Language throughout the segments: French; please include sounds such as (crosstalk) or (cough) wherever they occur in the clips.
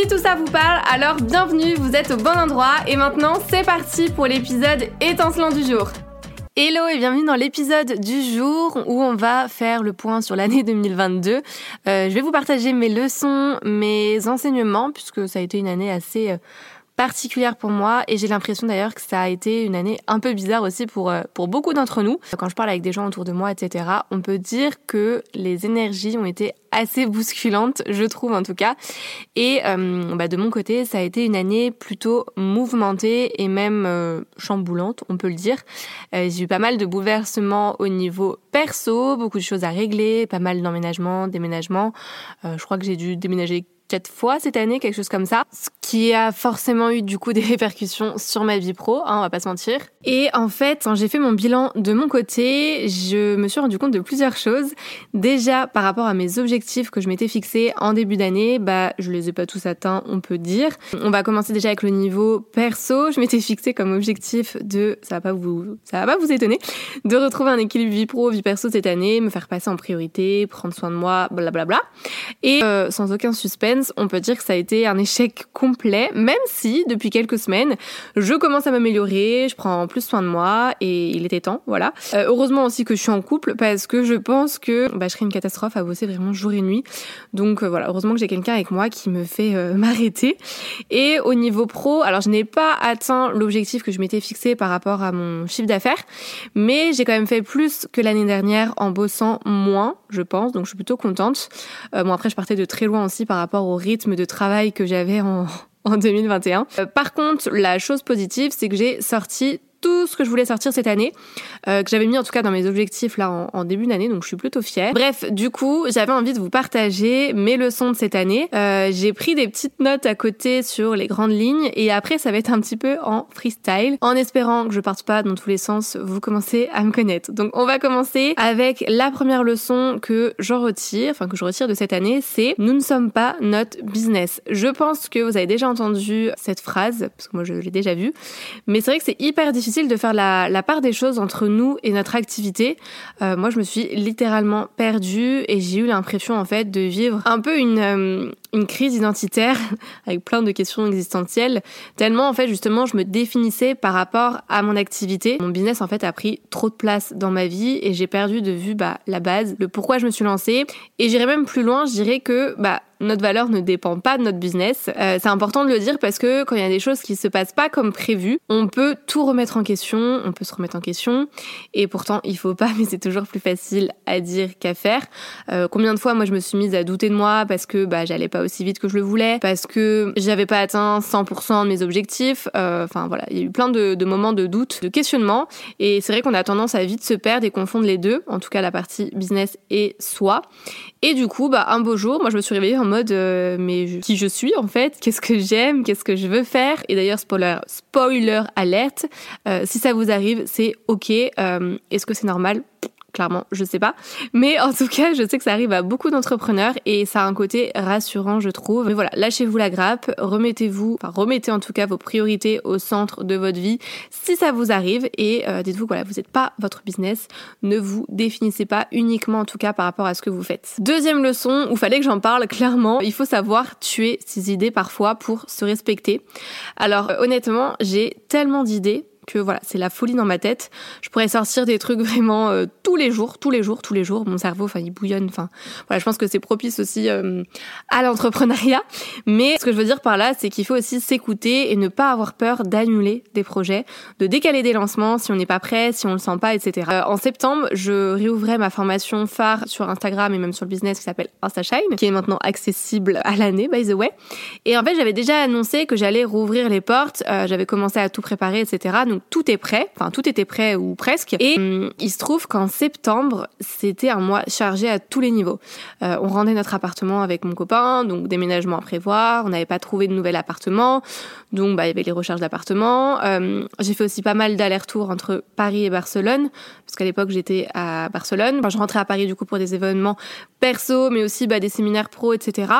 Si tout ça vous parle, alors bienvenue, vous êtes au bon endroit et maintenant c'est parti pour l'épisode étincelant du jour. Hello et bienvenue dans l'épisode du jour où on va faire le point sur l'année 2022. Euh, je vais vous partager mes leçons, mes enseignements, puisque ça a été une année assez... Euh, particulière pour moi et j'ai l'impression d'ailleurs que ça a été une année un peu bizarre aussi pour, euh, pour beaucoup d'entre nous. Quand je parle avec des gens autour de moi, etc., on peut dire que les énergies ont été assez bousculantes, je trouve en tout cas. Et euh, bah de mon côté, ça a été une année plutôt mouvementée et même euh, chamboulante, on peut le dire. j'ai eu pas mal de bouleversements au niveau perso, beaucoup de choses à régler, pas mal d'emménagements, déménagements. je crois que j'ai dû déménager quatre fois cette année, quelque chose comme ça, ce qui a forcément eu du coup des répercussions sur ma vie pro, hein, on va pas se mentir. Et en fait, quand j'ai fait mon bilan de mon côté, je me suis rendu compte de plusieurs choses. Déjà, par rapport à mes objectifs que je m'étais fixés en début d'année, bah je les ai pas tous atteints, on peut dire. On va commencer déjà avec le niveau perso. Je m'étais fixé comme objectif de, ça va pas vous, ça va pas vous étonner, de retrouver un équilibre vie pro vie perso cette année, me faire passer en priorité, prendre soin de moi, blablabla. Bla bla. Et euh, sans aucun suspense on peut dire que ça a été un échec complet, même si depuis quelques semaines, je commence à m'améliorer, je prends plus soin de moi et il était temps, voilà. Euh, heureusement aussi que je suis en couple parce que je pense que bah, je serais une catastrophe à bosser vraiment jour et nuit. Donc euh, voilà, heureusement que j'ai quelqu'un avec moi qui me fait euh, (laughs) m'arrêter. Et au niveau pro, alors je n'ai pas atteint l'objectif que je m'étais fixé par rapport à mon chiffre d'affaires, mais j'ai quand même fait plus que l'année dernière en bossant moins, je pense, donc je suis plutôt contente. bon après je partais de très loin aussi par rapport rythme de travail que j'avais en, (laughs) en 2021. Euh, par contre, la chose positive, c'est que j'ai sorti tout ce que je voulais sortir cette année, euh, que j'avais mis en tout cas dans mes objectifs là en, début d'année, donc je suis plutôt fière. Bref, du coup, j'avais envie de vous partager mes leçons de cette année. Euh, j'ai pris des petites notes à côté sur les grandes lignes et après ça va être un petit peu en freestyle, en espérant que je parte pas dans tous les sens. Vous commencez à me connaître. Donc on va commencer avec la première leçon que j'en retire, enfin que je retire de cette année, c'est nous ne sommes pas notre business. Je pense que vous avez déjà entendu cette phrase parce que moi je l'ai déjà vue, mais c'est vrai que c'est hyper difficile difficile de faire la, part des choses entre nous et notre activité. Euh, moi, je me suis littéralement perdue et j'ai eu l'impression en fait de vivre un peu une, euh, une crise identitaire (laughs) avec plein de questions existentielles. Tellement en fait justement je me définissais par rapport à mon activité. Mon business en fait a pris trop de place dans ma vie et j'ai perdu de vue bah, la base, le pourquoi je me suis lancée. Et j'irais même plus loin, je dirais que bah notre valeur ne dépend pas de notre business. Euh, c'est important de le dire parce que quand il y a des choses qui se passent pas comme prévu, on peut tout remettre en question, on peut se remettre en question. Et pourtant, il faut pas, (laughs) mais c'est toujours plus facile à dire qu'à faire. Euh, combien de fois, moi, je me suis mise à douter de moi parce que bah j'allais pas aussi vite que je le voulais, parce que j'avais pas atteint 100% de mes objectifs. Euh, enfin voilà, il y a eu plein de, moments de doute, de questionnement. Et c'est vrai qu'on a tendance à vite se perdre et confondre les deux, en tout cas la partie business et soi. Et du coup, bah un beau jour, moi je me suis réveillée en mode euh, mais qui je suis en fait, qu'est-ce que j'aime, qu'est-ce que je veux faire? Et d'ailleurs spoiler spoiler alerte, euh, si ça vous arrive, c'est ok. Est-ce que c'est normal? Clairement, je sais pas. Mais en tout cas, je sais que ça arrive à beaucoup d'entrepreneurs et ça a un côté rassurant, je trouve. Mais voilà, lâchez-vous la grappe, remettez-vous, enfin remettez en tout cas vos priorités au centre de votre vie si ça vous arrive et euh, dites-vous voilà, vous n'êtes pas votre business, ne vous définissez pas uniquement en tout cas par rapport à ce que vous faites. Deuxième leçon, où fallait que j'en parle clairement, il faut savoir tuer ses idées parfois pour se respecter. Alors euh, honnêtement, j'ai tellement d'idées que voilà, c'est la folie dans ma tête. Je pourrais sortir des trucs vraiment euh, tous les jours, tous les jours, tous les jours. Mon cerveau, enfin, il bouillonne. Voilà, je pense que c'est propice aussi euh, à l'entrepreneuriat. Mais ce que je veux dire par là, c'est qu'il faut aussi s'écouter et ne pas avoir peur d'annuler des projets, de décaler des lancements si on n'est pas prêt, si on le sent pas, etc. Euh, en septembre, je réouvrais ma formation phare sur Instagram et même sur le business qui s'appelle InstaShine, qui est maintenant accessible à l'année, by the way. Et en fait, j'avais déjà annoncé que j'allais rouvrir les portes. j'avais commencé à tout préparer, etc. tout est prêt, enfin tout était prêt ou presque. Et hum, il se trouve qu'en septembre, c'était un mois chargé à tous les niveaux. Euh, on rendait notre appartement avec mon copain, donc déménagement à prévoir, on n'avait pas trouvé de nouvel appartement, donc bah, il y avait les recherches d'appartement. Euh, j'ai fait aussi pas mal d'allers-retours entre Paris et Barcelone, parce qu'à l'époque j'étais à Barcelone. je rentrais à Paris du coup pour des événements perso, mais aussi bah, des séminaires pro, etc.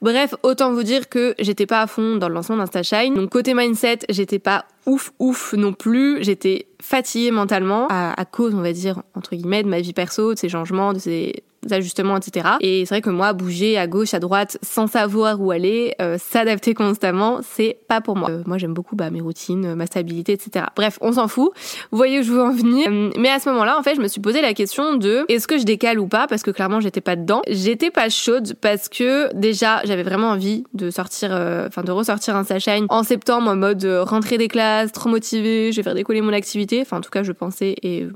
Bref, autant vous dire que j'étais pas à fond dans le lancement d'InstaShine. Donc côté mindset, j'étais pas ouf ouf non plus. J'étais fatiguée mentalement à, cause, on va dire, entre guillemets, de ma vie perso, de ces changements, de ces ajustements, etc. Et c'est vrai que moi, bouger à gauche, à droite, sans savoir où aller, euh, s'adapter constamment, c'est pas pour moi. Euh, moi, j'aime beaucoup bah, mes routines, ma stabilité, etc. Bref, on s'en fout. Vous voyez où je veux en venir. Euh, mais à ce moment-là, en fait, je me suis posé la question de est-ce que je décale ou pas, parce que clairement, j'étais pas dedans. J'étais pas chaude parce que déjà, j'avais vraiment envie de sortir, enfin, de ressortir un Sashine en septembre en mode rentrée des classes, trop motivée, je vais faire décoller mon activité. Enfin, en tout cas, je pensais et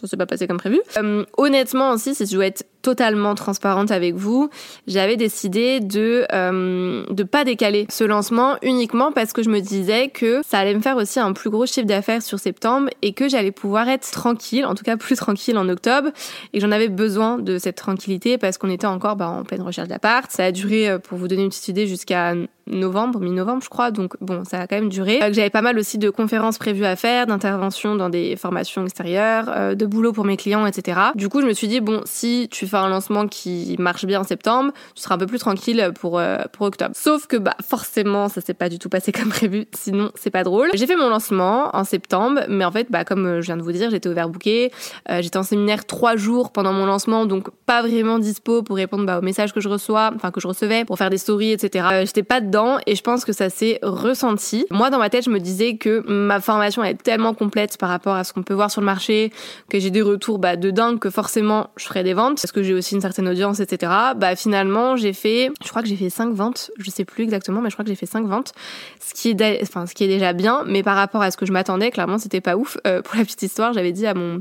ça s'est pas passé comme prévu. Euh, honnêtement aussi, si je dois être totalement transparente avec vous, j'avais décidé de euh, de pas décaler ce lancement uniquement parce que je me disais que ça allait me faire aussi un plus gros chiffre d'affaires sur septembre et que j'allais pouvoir être tranquille, en tout cas plus tranquille en octobre et j'en avais besoin de cette tranquillité parce qu'on était encore bah, en pleine recherche d'appart. Ça a duré, euh, pour vous donner une petite idée, jusqu'à novembre, mi-novembre je crois, donc bon, ça a quand même duré. Euh, j'avais pas mal aussi de conférences prévues à faire, d'interventions dans des formations extérieures, euh, de boulot pour mes clients, etc. Du coup, je me suis dit, bon, si tu fais un lancement qui marche bien en septembre, tu seras un peu plus tranquille pour, euh, pour octobre. Sauf que, bah, forcément, ça s'est pas du tout passé (laughs) comme prévu, sinon c'est pas drôle. J'ai fait mon lancement en septembre, mais en fait, bah, comme je viens de vous dire, j'étais overbookée, j'étais en séminaire trois jours pendant mon lancement, donc pas vraiment dispo pour répondre bah, aux messages que je reçois, enfin que je recevais, pour faire des stories, etc. j'étais pas dedans et je pense que ça s'est ressenti. Moi, dans ma tête, je me disais que ma formation est tellement complète par rapport à ce qu'on peut voir sur le marché, que j'ai des retours bah, de dingue, que forcément je ferais des ventes, parce que j'ai aussi une certaine audience, etc. Bah finalement, j'ai fait, je crois que j'ai fait 5 ventes, je sais plus exactement, mais je crois que j'ai fait 5 ventes, ce qui est, déjà bien, mais par rapport à ce que je m'attendais, clairement, c'était pas ouf. Euh, pour la petite histoire, j'avais dit à mon,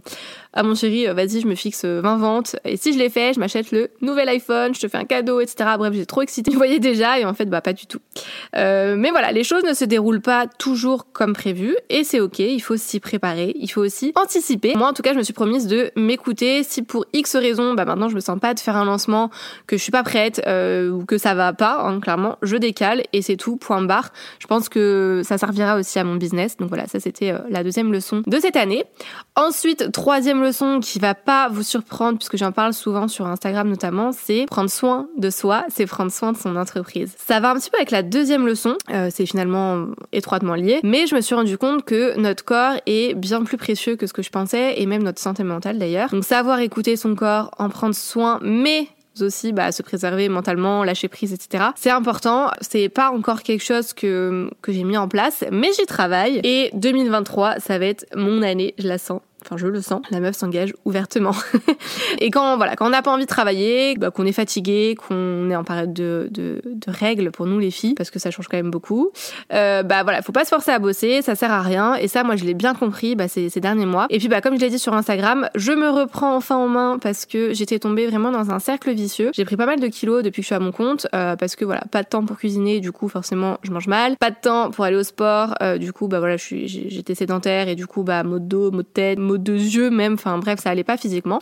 à mon chéri, euh, vas-y, je me fixe 20 ventes, et si je l'ai fait, je m'achète le nouvel iPhone, je te fais un cadeau, etc. Bref, j'étais trop excitée. (laughs) Vous voyez déjà, et en fait, bah pas du tout. Euh, mais voilà, les choses ne se déroulent pas toujours comme prévu et c'est ok, il faut s'y préparer, il faut aussi anticiper. Moi en tout cas, je me suis promise de m'écouter si pour X raison, bah maintenant je me sens pas de faire un lancement, que je suis pas prête euh, ou que ça va pas, hein, clairement, je décale et c'est tout, point barre. Je pense que ça servira aussi à mon business. Donc voilà, ça c'était euh, la deuxième leçon de cette année. Ensuite, troisième leçon qui va pas vous surprendre puisque j'en parle souvent sur Instagram notamment, c'est prendre soin de soi, c'est prendre soin de son entreprise. Ça va un petit peu avec la deuxième leçon, euh, c'est finalement étroitement lié, mais je me suis rendu compte que notre corps est bien plus précieux que ce que je pensais, et même notre santé mentale d'ailleurs. Donc savoir écouter son corps, en prendre soin, mais aussi bah, se préserver mentalement, lâcher prise, etc. C'est important. C'est pas encore quelque chose que, que j'ai mis en place, mais j'y travaille. Et 2023, ça va être mon année, je la sens enfin je le sens, la meuf s'engage ouvertement. (laughs) et quand voilà, quand on n'a pas envie de travailler, bah, qu'on est fatigué, qu'on est en période de, de, de, règles pour nous les filles, parce que ça change quand même beaucoup, euh, bah voilà, faut pas se forcer à bosser, ça sert à rien. Et ça, moi, je l'ai bien compris bah, ces, ces derniers mois. Et puis bah comme je l'ai dit sur Instagram, je me reprends enfin en main parce que j'étais tombée vraiment dans un cercle vicieux. J'ai pris pas mal de kilos depuis que je suis à mon compte, euh, parce que voilà, pas de temps pour cuisiner, du coup forcément je mange mal, pas de temps pour aller au sport, euh, du coup bah voilà, j'étais sédentaire et du coup bah mot de dos, mot de tête, mot de yeux même, enfin bref, ça allait pas physiquement.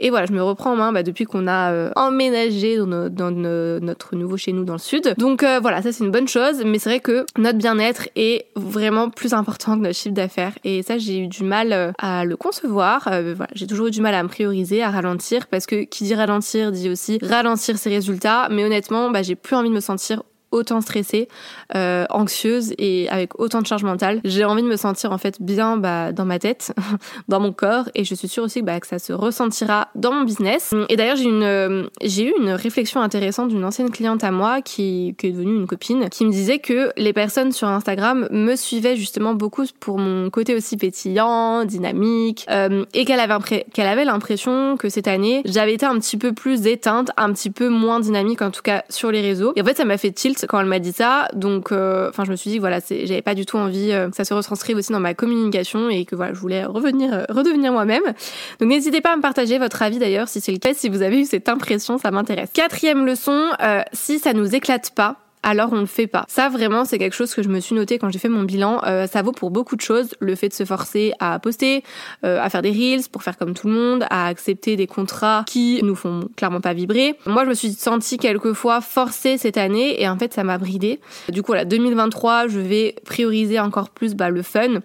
Et voilà, je me reprends en main bah, depuis qu'on a euh, emménagé dans, notre nouveau chez nous dans le sud. Donc euh, voilà, ça c'est une bonne chose, mais c'est vrai que notre bien-être est vraiment plus important que notre chiffre d'affaires. Et ça, j'ai eu du mal euh, à le concevoir. voilà, j'ai toujours eu du mal à me prioriser, à ralentir, parce que qui dit ralentir dit aussi ralentir ses résultats. Mais honnêtement, bah, j'ai plus envie de me sentir autant stressée, euh, anxieuse et avec autant de charge mentale. J'ai envie de me sentir en fait bien bah, dans ma tête, (laughs) dans mon corps et je suis sûre aussi bah, que ça se ressentira dans mon business. Et d'ailleurs j'ai une euh, j'ai eu une réflexion intéressante d'une ancienne cliente à moi qui, qui est devenue une copine qui me disait que les personnes sur Instagram me suivaient justement beaucoup pour mon côté aussi pétillant, dynamique euh, et qu'elle avait qu'elle avait l'impression que cette année j'avais été un petit peu plus éteinte, un petit peu moins dynamique en tout cas sur les réseaux. Et en fait ça m'a fait tilt quand elle m'a dit ça. Donc, euh, enfin, je me suis dit, voilà, j'avais pas du tout envie euh, que ça se retranscrive aussi dans ma communication et que voilà, je voulais revenir, euh, redevenir moi-même. Donc, n'hésitez pas à me partager votre avis d'ailleurs, si c'est le cas, si vous avez eu cette impression, ça m'intéresse. Quatrième leçon, si ça nous éclate pas, alors on le fait pas. Ça vraiment c'est quelque chose que je me suis noté quand j'ai fait mon bilan. Euh, ça vaut pour beaucoup de choses. Le fait de se forcer à poster, euh, à faire des reels pour faire comme tout le monde, à accepter des contrats qui nous font clairement pas vibrer. Moi je me suis sentie quelquefois forcée cette année et en fait ça m'a bridée. Du coup voilà 2023 je vais prioriser encore plus bah, le fun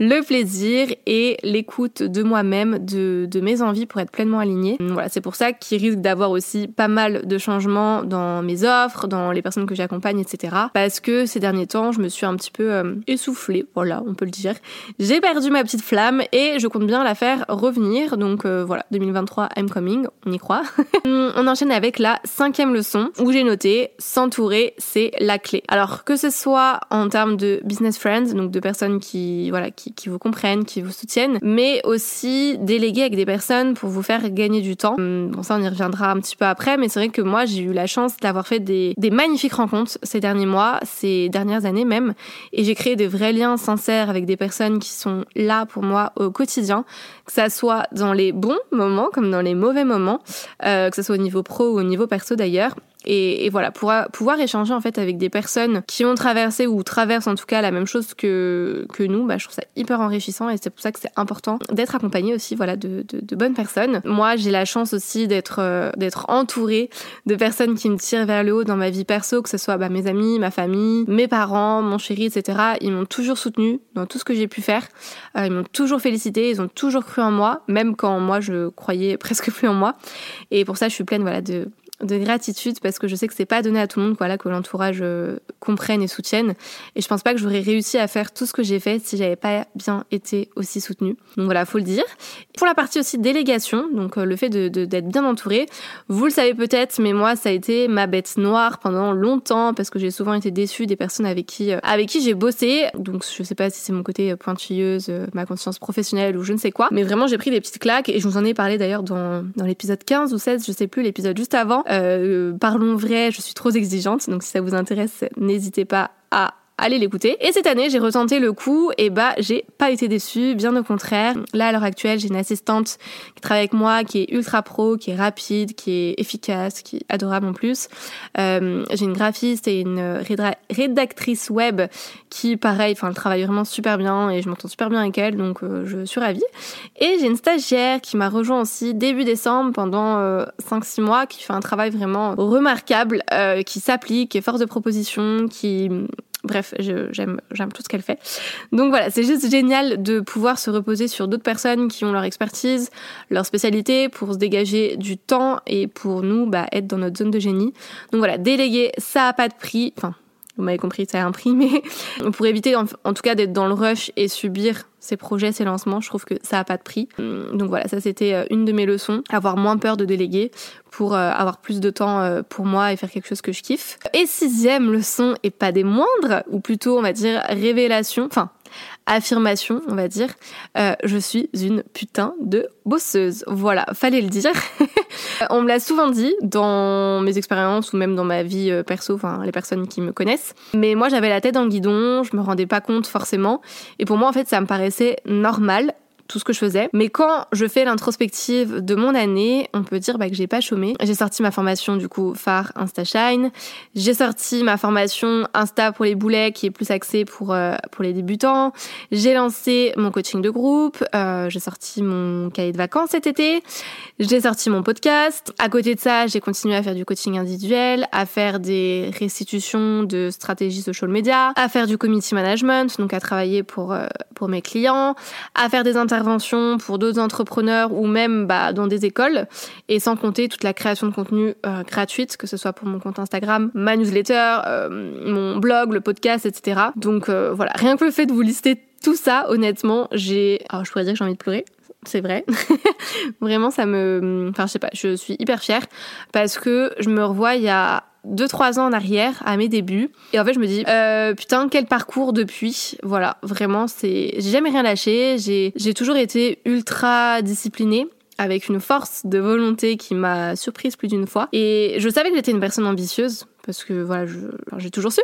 le plaisir et l'écoute de moi-même, de, de, mes envies pour être pleinement alignée. Voilà, c'est pour ça qu'il risque d'avoir aussi pas mal de changements dans mes offres, dans les personnes que j'accompagne, etc. Parce que ces derniers temps, je me suis un petit peu euh, essoufflée, voilà, on peut le dire. J'ai perdu ma petite flamme et je compte bien la faire revenir. Donc euh, voilà, 2023, I'm coming, on y croit. (laughs) on enchaîne avec la cinquième leçon où j'ai noté s'entourer, c'est la clé. Alors que ce soit en termes de business friends, donc de personnes qui, voilà, qui vous comprennent, qui vous soutiennent, mais aussi déléguer avec des personnes pour vous faire gagner du temps. Hum, bon, ça, on y reviendra un petit peu après, mais c'est vrai que moi, j'ai eu la chance d'avoir fait des magnifiques rencontres ces derniers mois, ces dernières années même, et j'ai créé des vrais liens sincères avec des personnes qui sont là pour moi au quotidien, que ça soit dans les bons moments comme dans les mauvais moments, euh, que ce soit au niveau pro ou au niveau perso d'ailleurs. Et, et, voilà, pour pouvoir échanger en fait avec des personnes qui ont traversé ou traversent en tout cas la même chose que, que nous, bah, je trouve ça hyper enrichissant et c'est pour ça que c'est important d'être accompagné aussi voilà, de, de, de bonnes personnes. Moi, j'ai la chance aussi d'être euh, d'être entourée de personnes qui me tirent vers le haut dans ma vie perso, que ce soit bah, mes amis, ma famille, mes parents, mon chéri, etc. Ils m'ont toujours soutenu dans tout ce que j'ai pu faire. Euh, ils m'ont toujours félicité, ils ont toujours cru en moi, même quand moi je croyais (laughs) presque plus en moi. Et pour ça, je suis pleine voilà, de de gratitude parce que je sais que c'est pas donné à tout le monde voilà que l'entourage euh, comprenne et soutienne. Et je pense pas que j'aurais réussi à faire tout ce que j'ai fait si j'avais pas bien été aussi soutenue. Donc voilà faut le dire. Pour la partie aussi délégation donc euh, le fait de d'être bien entouré vous le savez peut-être mais moi ça a été ma bête noire pendant longtemps parce que j'ai souvent été déçue des personnes avec qui euh, avec qui j'ai bossé. Donc je sais pas si c'est mon côté pointilleuse ma conscience professionnelle ou je ne sais quoi mais vraiment j'ai pris des petites claques et je vous en ai parlé d'ailleurs dans dans l'épisode 15 ou 16 je sais plus l'épisode juste avant euh, parlons vrai, je suis trop exigeante, donc si ça vous intéresse, n'hésitez pas à allez l'écouter. Et cette année, j'ai retenté le coup et bah j'ai pas été déçue, bien au contraire. Là à l'heure actuelle, j'ai une assistante qui travaille avec moi, qui est ultra pro, qui est rapide, qui est efficace, qui est adorable en plus. Euh, j'ai une graphiste et une rédactrice web qui, pareil, enfin, elle travaille vraiment super bien et je m'entends super bien avec elle, donc euh, je suis ravie. Et j'ai une stagiaire qui m'a rejoint aussi début décembre pendant euh, 5-6 mois, qui fait un travail vraiment remarquable, euh, qui s'applique, qui est force de proposition, qui Bref, j'aime tout ce qu'elle fait. Donc voilà, c'est juste génial de pouvoir se reposer sur d'autres personnes qui ont leur expertise, leur spécialité pour se dégager du temps et pour nous bah, être dans notre zone de génie. Donc voilà, déléguer, ça a pas de prix. Enfin, vous m'avez compris, ça a un prix, (laughs) mais pour éviter en, tout cas d'être dans le rush et subir ces projets, ces lancements, je trouve que ça a pas de prix. Hum, donc voilà, ça c'était euh, une de mes leçons, avoir moins peur de déléguer pour euh, avoir plus de temps euh, pour moi et faire quelque chose que je kiffe. Et sixième leçon, et pas des moindres, ou plutôt on va dire révélation, enfin affirmation, on va dire, euh, je suis une putain de bosseuse. Voilà, fallait le dire. (laughs) on me l'a souvent dit dans mes expériences ou même dans ma vie euh, perso, enfin les personnes qui me connaissent. Mais moi j'avais la tête le guidon, je me rendais pas compte forcément. Et pour moi en fait ça me paraissait normal tout ce que je faisais. Mais quand je fais l'introspective de mon année, on peut dire bah, que j'ai pas chômé. J'ai sorti ma formation du coup phare InstaShine. J'ai sorti ma formation Insta pour les boulets qui est plus axée pour euh, pour les débutants. J'ai lancé mon coaching de groupe. Euh, j'ai sorti mon cahier de vacances cet été. J'ai sorti mon podcast. À côté de ça, j'ai continué à faire du coaching individuel, à faire des restitutions de stratégies social media, à faire du community management, donc à travailler pour euh, pour mes clients, à faire des interventions pour d'autres entrepreneurs ou même bah, dans des écoles, et sans compter toute la création de contenu euh, gratuite, que ce soit pour mon compte Instagram, ma newsletter, euh, mon blog, le podcast, etc. Donc euh, voilà, rien que le fait de vous lister tout ça, honnêtement, j'ai... Alors je pourrais dire que j'ai envie de pleurer, c'est vrai. (laughs) Vraiment, ça me... Enfin, je sais pas, je suis hyper fière parce que je me revois il y a 2-3 ans en arrière, à mes débuts. Et en fait, je me dis, euh, putain, quel parcours depuis. Voilà, vraiment, c'est... J'ai jamais rien lâché, j'ai, toujours été ultra disciplinée avec une force de volonté qui m'a surprise plus d'une fois. Et je savais que j'étais une personne ambitieuse, parce que voilà, j'ai toujours su.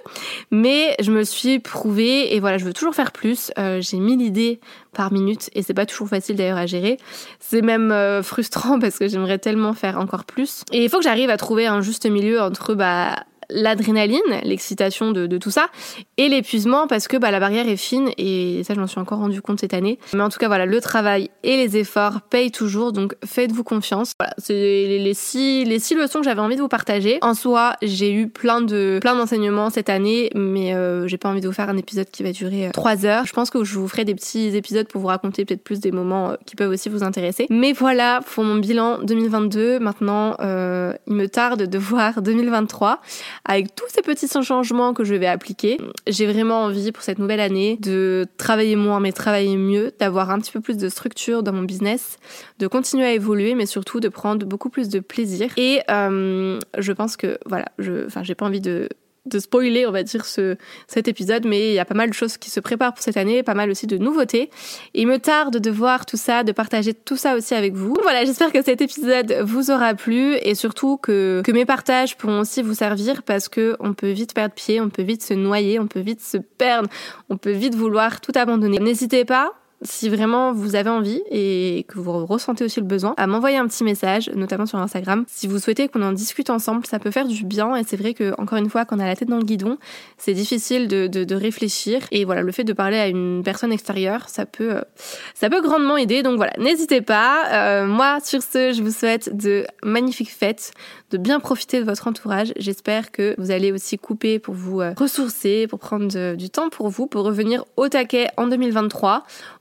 Mais je me suis prouvée et voilà, je veux toujours faire plus. Euh, j'ai mille idées par minute et c'est pas toujours facile d'ailleurs à gérer. C'est même euh, frustrant (laughs) parce que j'aimerais tellement faire encore plus. Et il faut que j'arrive à trouver un juste milieu entre bah l'adrénaline, l'excitation de, tout ça, et l'épuisement parce que bah, la barrière est fine et ça je m'en suis encore rendu compte cette année. Mais en tout cas voilà, le travail et les efforts payent toujours, donc faites-vous confiance. Voilà, c'est les, six, les six leçons que j'avais envie de vous partager. En soi, j'ai eu plein de plein d'enseignements cette année, mais euh, j'ai pas envie de vous faire un épisode qui va durer euh, trois heures. Je pense que je vous ferai des petits épisodes pour vous raconter peut-être plus des moments euh, qui peuvent aussi vous intéresser. Mais voilà pour mon bilan 2022. Maintenant, il me tarde de voir 2023 avec tous ces petits changements que je vais appliquer. J'ai vraiment envie pour cette nouvelle année de travailler moins mais travailler mieux, d'avoir un petit peu plus de structure dans mon business, de continuer à évoluer mais surtout de prendre beaucoup plus de plaisir. Et euh, je pense que voilà, je, enfin j'ai pas envie de de spoiler, on va dire, ce, cet épisode, mais il y a pas mal de choses qui se préparent pour cette année, pas mal aussi de nouveautés. il me tarde de voir tout ça, de partager tout ça aussi avec vous. Voilà, j'espère que cet épisode vous aura plu et surtout que, que mes partages pourront aussi vous servir parce que on peut vite perdre pied, on peut vite se noyer, on peut vite se perdre, on peut vite vouloir tout abandonner. N'hésitez pas, si vraiment vous avez envie et que vous ressentez aussi le besoin, à m'envoyer un petit message, notamment sur Instagram. Si vous souhaitez qu'on en discute ensemble, ça peut faire du bien et c'est vrai que encore une fois, quand on a la tête dans le guidon, c'est difficile de, de, réfléchir et voilà, le fait de parler à une personne extérieure, ça peut, ça peut grandement aider. Donc voilà, n'hésitez pas. Euh, moi, sur ce, je vous souhaite de magnifiques fêtes, de bien profiter de votre entourage. J'espère que vous allez aussi couper pour vous euh, ressourcer, pour prendre du temps pour vous, pour revenir au taquet en 2023.